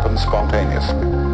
happen spontaneously.